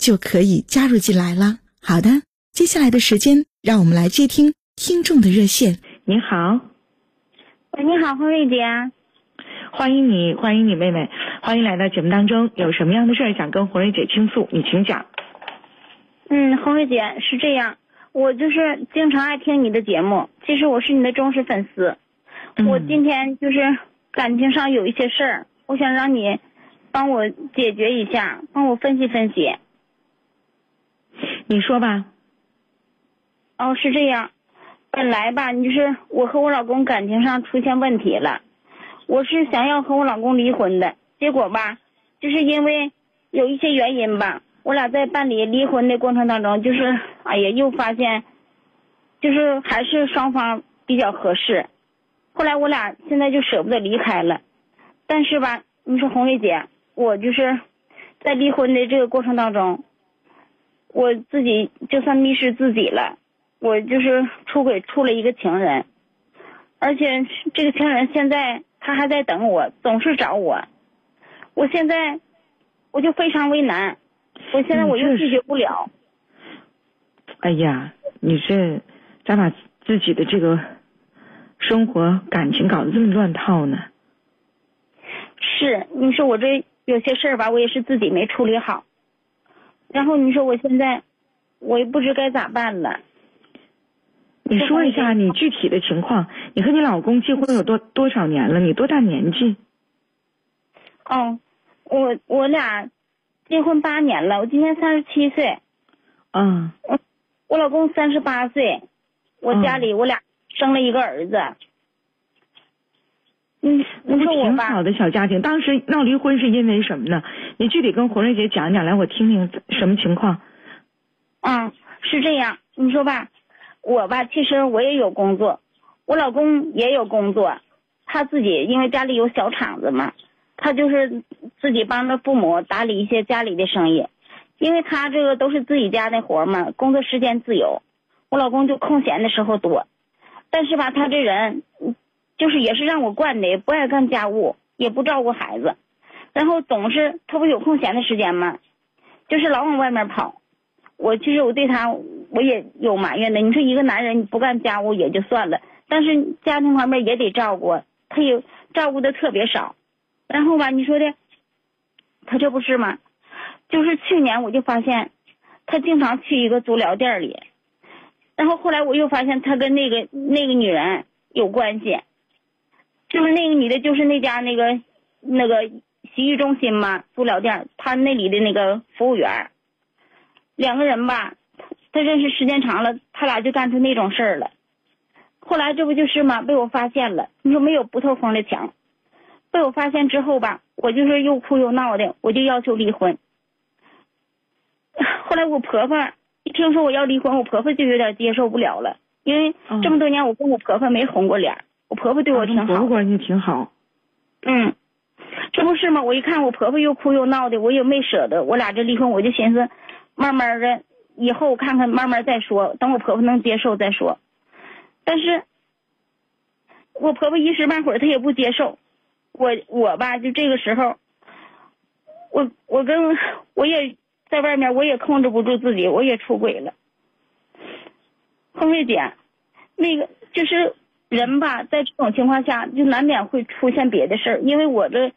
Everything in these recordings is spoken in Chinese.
就可以加入进来了。好的，接下来的时间，让我们来接听听众的热线。你好，喂，你好，红瑞姐，欢迎你，欢迎你妹妹，欢迎来到节目当中。有什么样的事儿想跟红瑞姐倾诉？你请讲。嗯，红瑞姐是这样，我就是经常爱听你的节目，其实我是你的忠实粉丝。我今天就是感情上有一些事儿，我想让你帮我解决一下，帮我分析分析。你说吧。哦，是这样，本来吧，你就是我和我老公感情上出现问题了，我是想要和我老公离婚的，结果吧，就是因为有一些原因吧，我俩在办理离婚的过程当中，就是哎呀，又发现，就是还是双方比较合适，后来我俩现在就舍不得离开了，但是吧，你说红瑞姐，我就是在离婚的这个过程当中。我自己就算迷失自己了，我就是出轨处了一个情人，而且这个情人现在他还在等我，总是找我，我现在我就非常为难，我现在我又拒绝不了。哎呀，你这咋把自己的这个生活感情搞得这么乱套呢？是，你说我这有些事儿吧，我也是自己没处理好。然后你说我现在，我也不知该咋办了。你说一下你具体的情况，你和你老公结婚有多多少年了？你多大年纪？哦，我我俩结婚八年了，我今年三十七岁。嗯。我我老公三十八岁，我家里我俩生了一个儿子。嗯，那不挺好的小家庭。当时闹离婚是因为什么呢？你具体跟红瑞姐讲讲来，我听听什么情况。嗯，是这样，你说吧，我吧，其实我也有工作，我老公也有工作，他自己因为家里有小厂子嘛，他就是自己帮着父母打理一些家里的生意，因为他这个都是自己家的活嘛，工作时间自由，我老公就空闲的时候多，但是吧，他这人。就是也是让我惯的，也不爱干家务，也不照顾孩子，然后总是他不有空闲的时间吗？就是老往外面跑。我其实我对他我也有埋怨的。你说一个男人不干家务也就算了，但是家庭方面也得照顾，他也照顾的特别少。然后吧，你说的，他这不是吗？就是去年我就发现，他经常去一个足疗店里，然后后来我又发现他跟那个那个女人有关系。就是那个女的，就是那家那个那个洗浴中心嘛，足疗店，他那里的那个服务员，两个人吧，他认识时间长了，他俩就干出那种事儿了。后来这不就是嘛，被我发现了。你说没有不透风的墙，被我发现之后吧，我就是又哭又闹的，我就要求离婚。后来我婆婆一听说我要离婚，我婆婆就有点接受不了了，因为这么多年我跟我婆婆没红过脸。我婆婆对我挺好，婆婆关系挺好。嗯，这不是吗？我一看我婆婆又哭又闹的，我也没舍得。我俩这离婚，我就寻思，慢慢的以后看看，慢慢再说，等我婆婆能接受再说。但是，我婆婆一时半会儿她也不接受。我我吧，就这个时候，我我跟我也在外面，我也控制不住自己，我也出轨了。红瑞姐，那个就是。人吧，在这种情况下，就难免会出现别的事儿。因为我的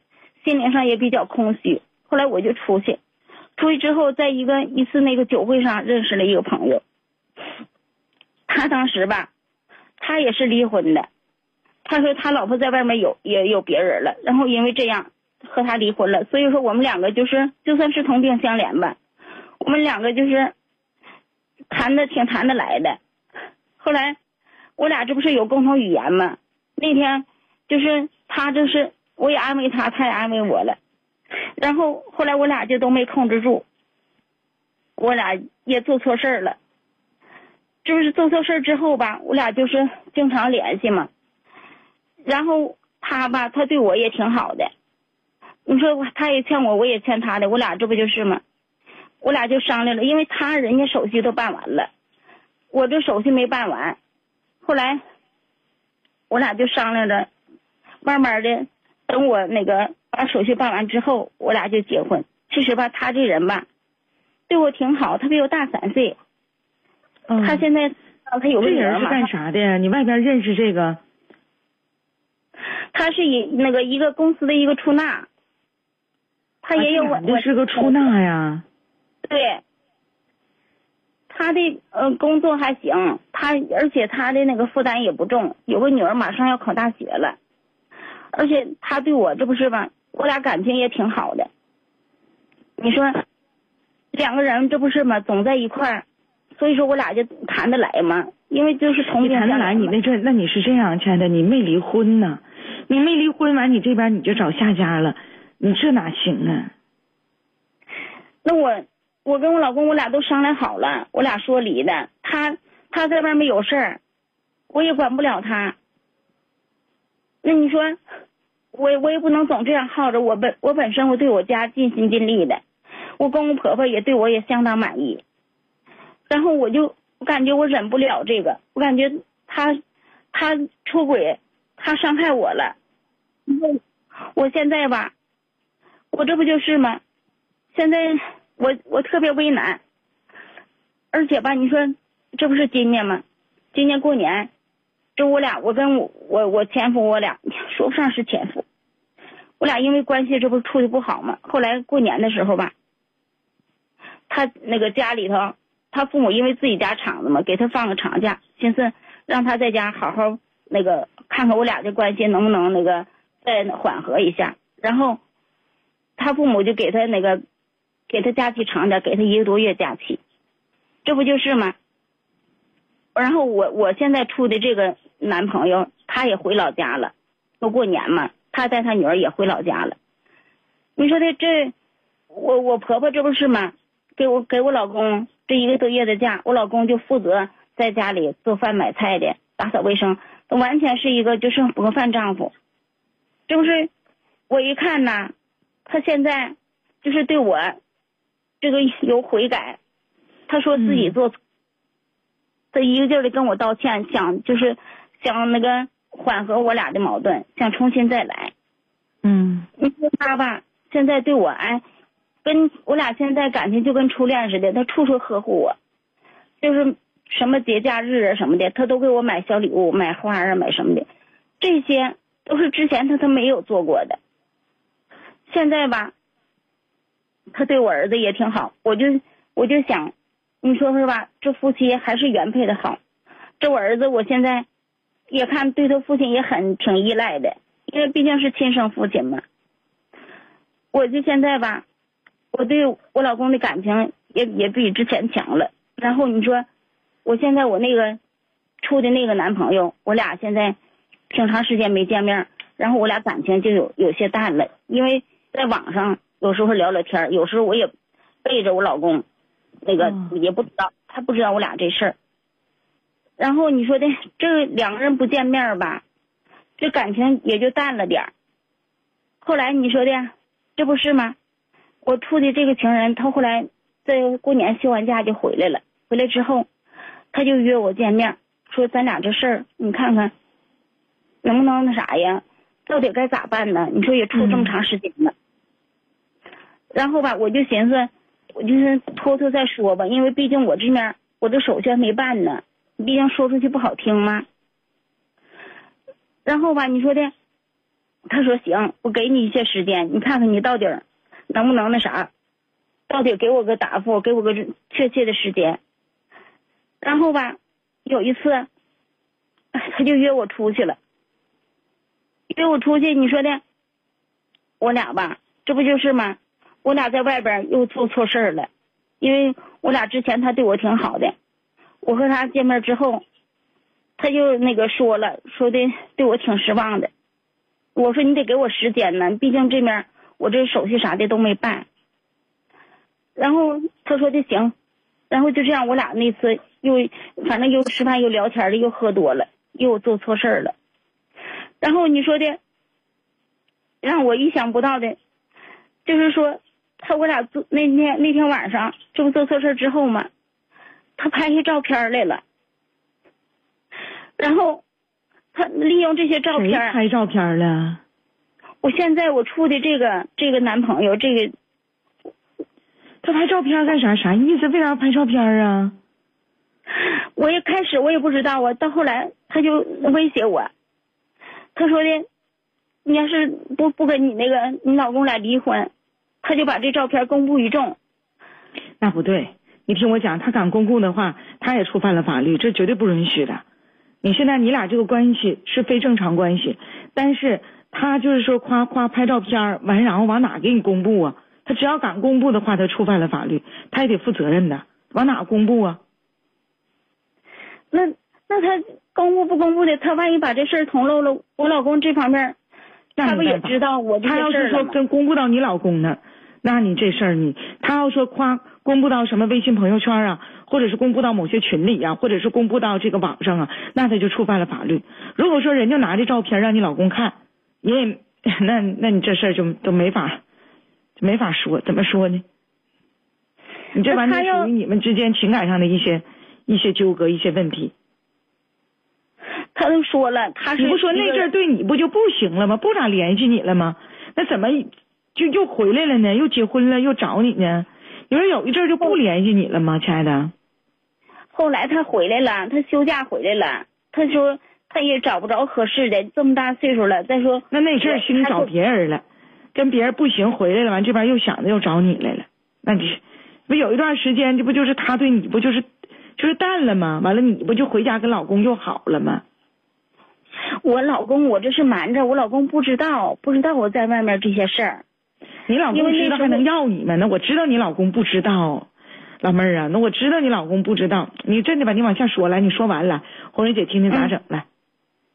心灵上也比较空虚，后来我就出去，出去之后，在一个一次那个酒会上认识了一个朋友，他当时吧，他也是离婚的，他说他老婆在外面有也有别人了，然后因为这样和他离婚了，所以说我们两个就是就算是同病相怜吧，我们两个就是谈的挺谈得来的，后来我俩这不是有共同语言吗？那天就是他就是我也安慰他，他也安慰我了。然后后来我俩就都没控制住，我俩也做错事儿了。就是做错事儿之后吧，我俩就是经常联系嘛。然后他吧，他对我也挺好的。你说他也欠我，我也欠他的，我俩这不就是吗？我俩就商量了，因为他人家手续都办完了，我这手续没办完。后来我俩就商量着，慢慢的等我那个。把手续办完之后，我俩就结婚。其实吧，他这人吧，对我挺好。他比我大三岁。嗯。他现在他有个这人是干啥的呀？你外边认识这个？他是一那个一个公司的一个出纳。他也有我。这是个出纳呀。对。他的呃工作还行，他而且他的那个负担也不重，有个女儿马上要考大学了，而且他对我这不是吧？我俩感情也挺好的，你说两个人这不是吗？总在一块儿，所以说我俩就谈得来嘛。因为就是从谈得来，你那这那你是这样，亲爱的，你没离婚呢？你没离婚完，你这边你就找下家了，你这哪行啊？那我我跟我老公我俩都商量好了，我俩说离的。他他在外面有事儿，我也管不了他。那你说？我我也不能总这样耗着我本我本身我对我家尽心尽力的，我公公婆婆也对我也相当满意，然后我就我感觉我忍不了这个，我感觉他他出轨，他伤害我了，我我现在吧，我这不就是吗？现在我我特别为难，而且吧，你说这不是今年吗？今年过年。这我俩，我跟我我我前夫，我俩 说不上是前夫，我俩因为关系这不处的不好嘛。后来过年的时候吧，他那个家里头，他父母因为自己家厂子嘛，给他放个长假，寻思让他在家好好那个看看我俩的关系能不能那个再缓和一下。然后他父母就给他那个给他假期长点，给他一个多月假期，这不就是吗？然后我我现在处的这个男朋友，他也回老家了，都过年嘛，他带他女儿也回老家了。你说的这，我我婆婆这不是吗？给我给我老公这一个多月的假，我老公就负责在家里做饭买菜的，打扫卫生，完全是一个就是模范丈夫。这不是，我一看呐，他现在就是对我这个有悔改，他说自己做错。他一个劲儿的跟我道歉，想就是想那个缓和我俩的矛盾，想重新再来。嗯，你说他吧，现在对我哎，跟我俩现在感情就跟初恋似的，他处处呵护我，就是什么节假日啊什么的，他都给我买小礼物、买花啊、买什么的，这些都是之前他他没有做过的。现在吧，他对我儿子也挺好，我就我就想。你说是吧？这夫妻还是原配的好。这我儿子，我现在也看对他父亲也很挺依赖的，因为毕竟是亲生父亲嘛。我就现在吧，我对我老公的感情也也比之前强了。然后你说，我现在我那个处的那个男朋友，我俩现在挺长时间没见面，然后我俩感情就有有些淡了，因为在网上有时候聊聊天，有时候我也背着我老公。那个也不知道，他不知道我俩这事儿。然后你说的这两个人不见面吧，这感情也就淡了点儿。后来你说的，这不是吗？我处的这个情人，他后来在过年休完假就回来了。回来之后，他就约我见面，说咱俩这事儿，你看看能不能那啥呀？到底该咋办呢？你说也处这么长时间了。然后吧，我就寻思。我就是偷偷再说吧，因为毕竟我这面我的手续还没办呢，毕竟说出去不好听嘛。然后吧，你说的，他说行，我给你一些时间，你看看你到底能不能那啥。到底给我个答复，给我个确切的时间。然后吧，有一次，他就约我出去了。约我出去，你说的，我俩吧，这不就是吗？我俩在外边又做错事儿了，因为我俩之前他对我挺好的，我和他见面之后，他就那个说了，说的对我挺失望的。我说你得给我时间呢，毕竟这面我这手续啥的都没办。然后他说的行，然后就这样，我俩那次又反正又吃饭又聊天的，又喝多了，又做错事儿了。然后你说的，让我意想不到的，就是说他我俩做那天那天晚上，这不做错事之后嘛，他拍下照片来了，然后他利用这些照片拍照片了？我现在我处的这个这个男朋友，这个他拍照片干啥？啥意思？为啥拍照片啊？我一开始我也不知道啊，到后来他就威胁我，他说的，你要是不不跟你那个你老公俩离婚，他就把这照片公布于众。那不对，你听我讲，他敢公布的话，他也触犯了法律，这绝对不允许的。你现在你俩这个关系是非正常关系，但是。他就是说夸夸拍照片完，然后往哪给你公布啊？他只要敢公布的话，他触犯了法律，他也得负责任的。往哪公布啊？那那他公布不公布的，他万一把这事儿捅漏了，我老公这方面，他不也知道我这他要是说跟公布到你老公那，那你这事儿你，他要说夸公布到什么微信朋友圈啊，或者是公布到某些群里啊，或者是公布到这个网上啊，那他就触犯了法律。如果说人家拿着照片让你老公看。你也 那那你这事儿就都没法，没法说，怎么说呢？你这完全属于你们之间情感上的一些一些纠葛、一些问题。他都说了，他是你不说那阵儿对你不就不行了吗？不咋联系你了吗？那怎么就又回来了呢？又结婚了，又找你呢？你说有一阵儿就不联系你了吗，亲爱的？后来他回来了，他休假回来了，他说。他也找不着合适的，这么大岁数了。再说那那阵儿心找别人了，跟别人不行回来了，完这边又想着又找你来了。那你不有一段时间，这不就是他对你不就是就是淡了吗？完了你不就回家跟老公又好了吗？我老公我这是瞒着，我老公不知道，不知道我在外面这些事儿。你老公知道还能要你吗？那我知道你老公不知道，老妹儿啊，那我知道你老公不知道。你真的吧？你往下说来，你说完了，红瑞姐听听咋整来。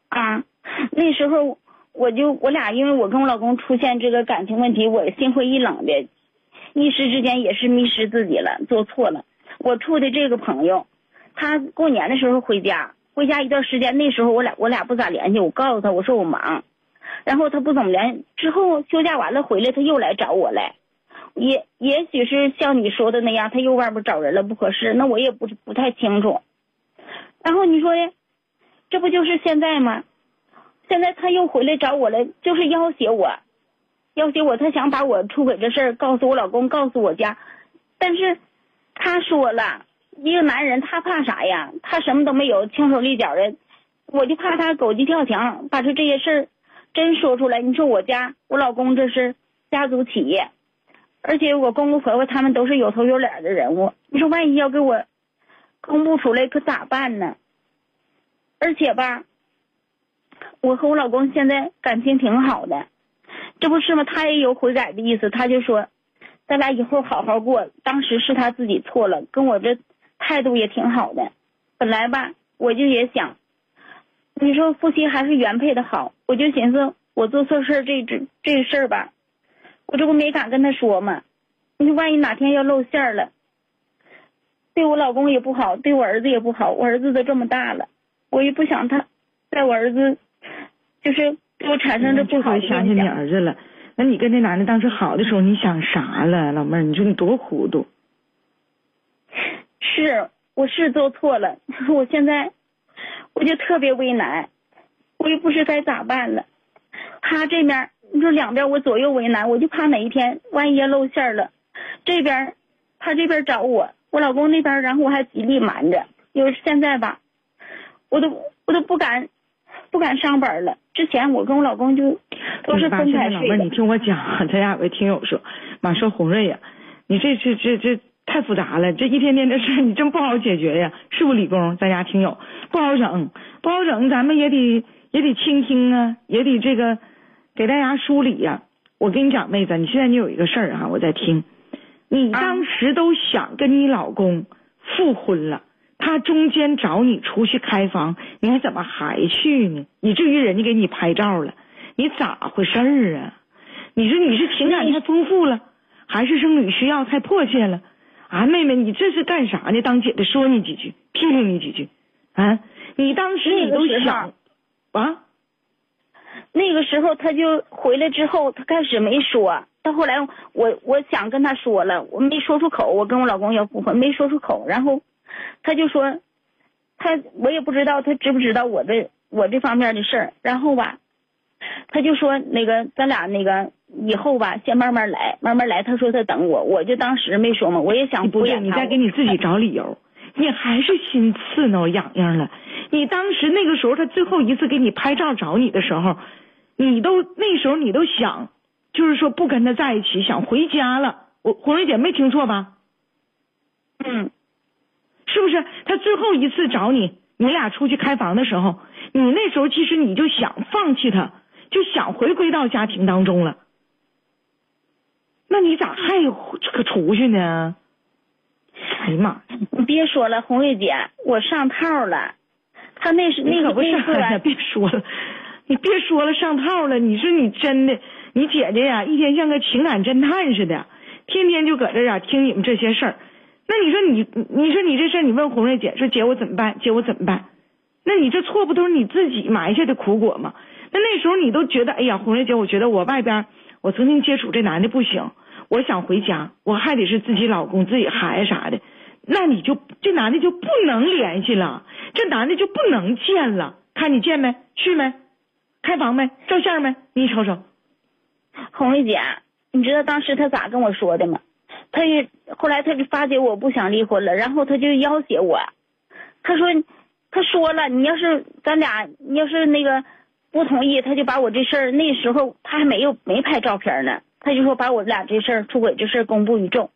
啊，那时候我就我俩，因为我跟我老公出现这个感情问题，我心灰意冷的，一时之间也是迷失自己了，做错了。我处的这个朋友，他过年的时候回家，回家一段时间，那时候我俩我俩不咋联系，我告诉他我说我忙，然后他不怎么联，之后休假完了回来，他又来找我来，也也许是像你说的那样，他又外边找人了不合适，那我也不不太清楚。然后你说的。这不就是现在吗？现在他又回来找我了，就是要挟我，要挟我，他想把我出轨这事儿告诉我老公，告诉我家。但是他说了，一个男人他怕啥呀？他什么都没有，轻手利脚的，我就怕他狗急跳墙，把这这些事儿真说出来。你说我家我老公这是家族企业，而且我公公婆婆他们都是有头有脸的人物，你说万一要给我公布出来，可咋办呢？而且吧，我和我老公现在感情挺好的，这不是吗？他也有悔改的意思，他就说，咱俩以后好好过。当时是他自己错了，跟我这态度也挺好的。本来吧，我就也想，你说夫妻还是原配的好，我就寻思我做错事这这这事儿吧，我这不没敢跟他说嘛。你说万一哪天要露馅了，对我老公也不好，对我儿子也不好。我儿子都这么大了。我也不想他，在我儿子，就是给我产生这不好的想起你儿子了，那你跟那男的当时好的时候，你想啥了，老妹儿？你说你多糊涂。是，我是做错了。我现在，我就特别为难，我也不知该咋办了。他这边，你说两边我左右为难，我就怕哪一天万一露馅了，这边他这边找我，我老公那边，然后我还极力瞒着。有现在吧。我都我都不敢，不敢上班了。之前我跟我老公就都是分开睡老妹儿，你听我讲，咱俩有个听友说，马说红瑞呀，你这这这这太复杂了，这一天天的事儿你真不好解决呀，是不？李工，咱家听友不好整，不好整，咱们也得也得倾听啊，也得这个给大家梳理呀。我跟你讲，妹子，你现在你有一个事儿哈，我在听，你当时都想跟你老公复婚了，他中间找你出去开房，你还怎么还去呢？以至于人家给你拍照了，你咋回事儿啊？你说你是情感太丰富了，还是生理需要太迫切了？啊，妹妹，你这是干啥呢？当姐的说你几句，批评你几句，啊，你当时你都想啊？那个时候他就回来之后，他开始没说，到后来我我想跟他说了，我没说出口，我跟我老公要复婚，没说出口，然后他就说，他我也不知道他知不知道我的我这方面的事儿，然后吧，他就说那个咱俩那个以后吧，先慢慢来，慢慢来。他说他等我，我就当时没说嘛，我也想不对，你再给你自己找理由，你还是心刺挠痒痒了。你当时那个时候，他最后一次给你拍照找你的时候，你都那时候你都想，就是说不跟他在一起，想回家了。我红瑞姐没听错吧？嗯，是不是？他最后一次找你，你俩出去开房的时候，你那时候其实你就想放弃他，就想回归到家庭当中了。那你咋还可出去呢？哎呀妈！你别说了，红瑞姐，我上套了。他那是那个不是，别说了，你别说了，上套了。你说你真的，你姐姐呀，一天像个情感侦探似的，天天就搁这啊听你们这些事儿。那你说你，你说你这事儿，你问红瑞姐说姐我怎么办？姐我怎么办？那你这错不都是你自己埋下的苦果吗？那那时候你都觉得，哎呀，红瑞姐，我觉得我外边我曾经接触这男的不行，我想回家，我还得是自己老公、自己孩子啥的。那你就这男的就不能联系了，这男的就不能见了。看你见没？去没？开房没？照相没？你瞅瞅。红丽姐，你知道当时他咋跟我说的吗？他也后来他就发觉我不想离婚了，然后他就要挟我。他说，他说了，你要是咱俩，你要是那个不同意，他就把我这事儿那时候他还没有没拍照片呢，他就说把我俩这事儿出轨这事儿公布于众。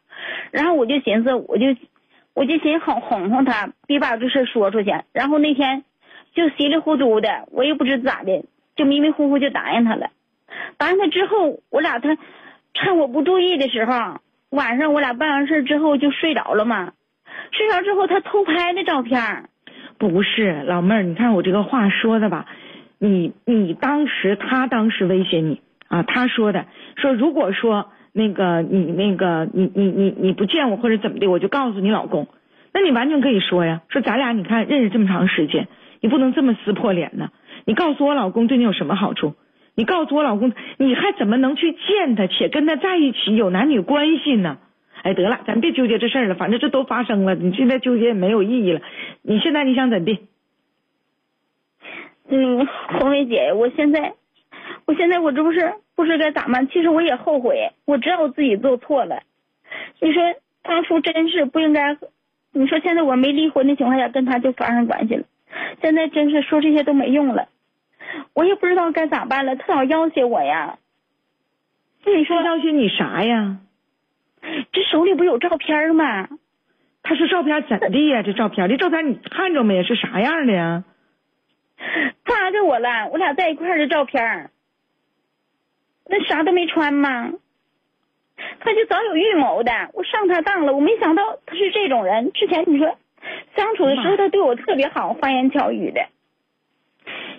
然后我就寻思，我就。我就寻哄哄哄他，别把这事说出去。然后那天就稀里糊涂的，我也不知咋的，就迷迷糊糊就答应他了。答应他之后，我俩他趁我不注意的时候，晚上我俩办完事之后就睡着了嘛。睡着之后，他偷拍的照片。不是老妹儿，你看我这个话说的吧？你你当时他当时威胁你啊？他说的说如果说。那个你那个你你你你不见我或者怎么的，我就告诉你老公。那你完全可以说呀，说咱俩你看认识这么长时间，你不能这么撕破脸呢。你告诉我老公对你有什么好处？你告诉我老公，你还怎么能去见他且跟他在一起有男女关系呢？哎，得了，咱别纠结这事儿了，反正这都发生了，你现在纠结也没有意义了。你现在你想怎地？嗯，红梅姐，我现在。我现在我这不是不知该咋办，其实我也后悔，我知道我自己做错了。你说当初真是不应该，你说现在我没离婚的情况下跟他就发生关系了，现在真是说这些都没用了，我也不知道该咋办了。他老要挟我呀，你说要挟你啥呀？这手里不有照片吗？他说照片怎的呀？这照片，这照片你看着没？是啥样的呀？发给我了，我俩在一块儿的照片。那啥都没穿吗？他就早有预谋的，我上他当了。我没想到他是这种人。之前你说相处的时候，他对我特别好，花言巧语的。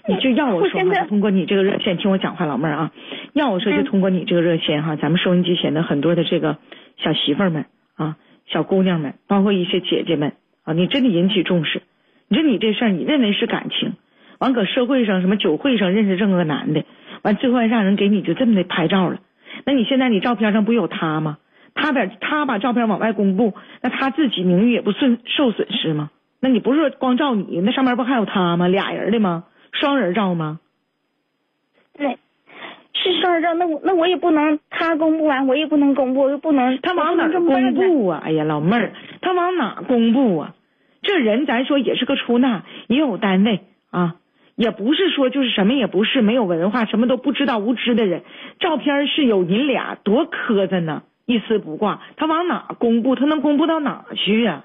你就要我说话，通过你这个热线听我讲话，老妹儿啊，要我说就通过你这个热线哈，咱们收音机前的很多的这个小媳妇儿们啊，小姑娘们，包括一些姐姐们啊，你真的引起重视。你说你这事儿，你认为是感情，完搁社会上什么酒会上认识这么个男的。完，最后还让人给你就这么的拍照了，那你现在你照片上不有他吗？他把他把照片往外公布，那他自己名誉也不损受损失吗？那你不是说光照你，那上面不还有他吗？俩人的吗？双人照吗？对，是双人照。那我那我也不能，他公布完我也不能公布，我又不能。他往哪公布啊？哎呀，老妹儿，他往哪公布啊？这人咱说也是个出纳，也有单位啊。也不是说就是什么也不是没有文化什么都不知道无知的人，照片是有你俩多磕碜呢，一丝不挂，他往哪公布？他能公布到哪去呀、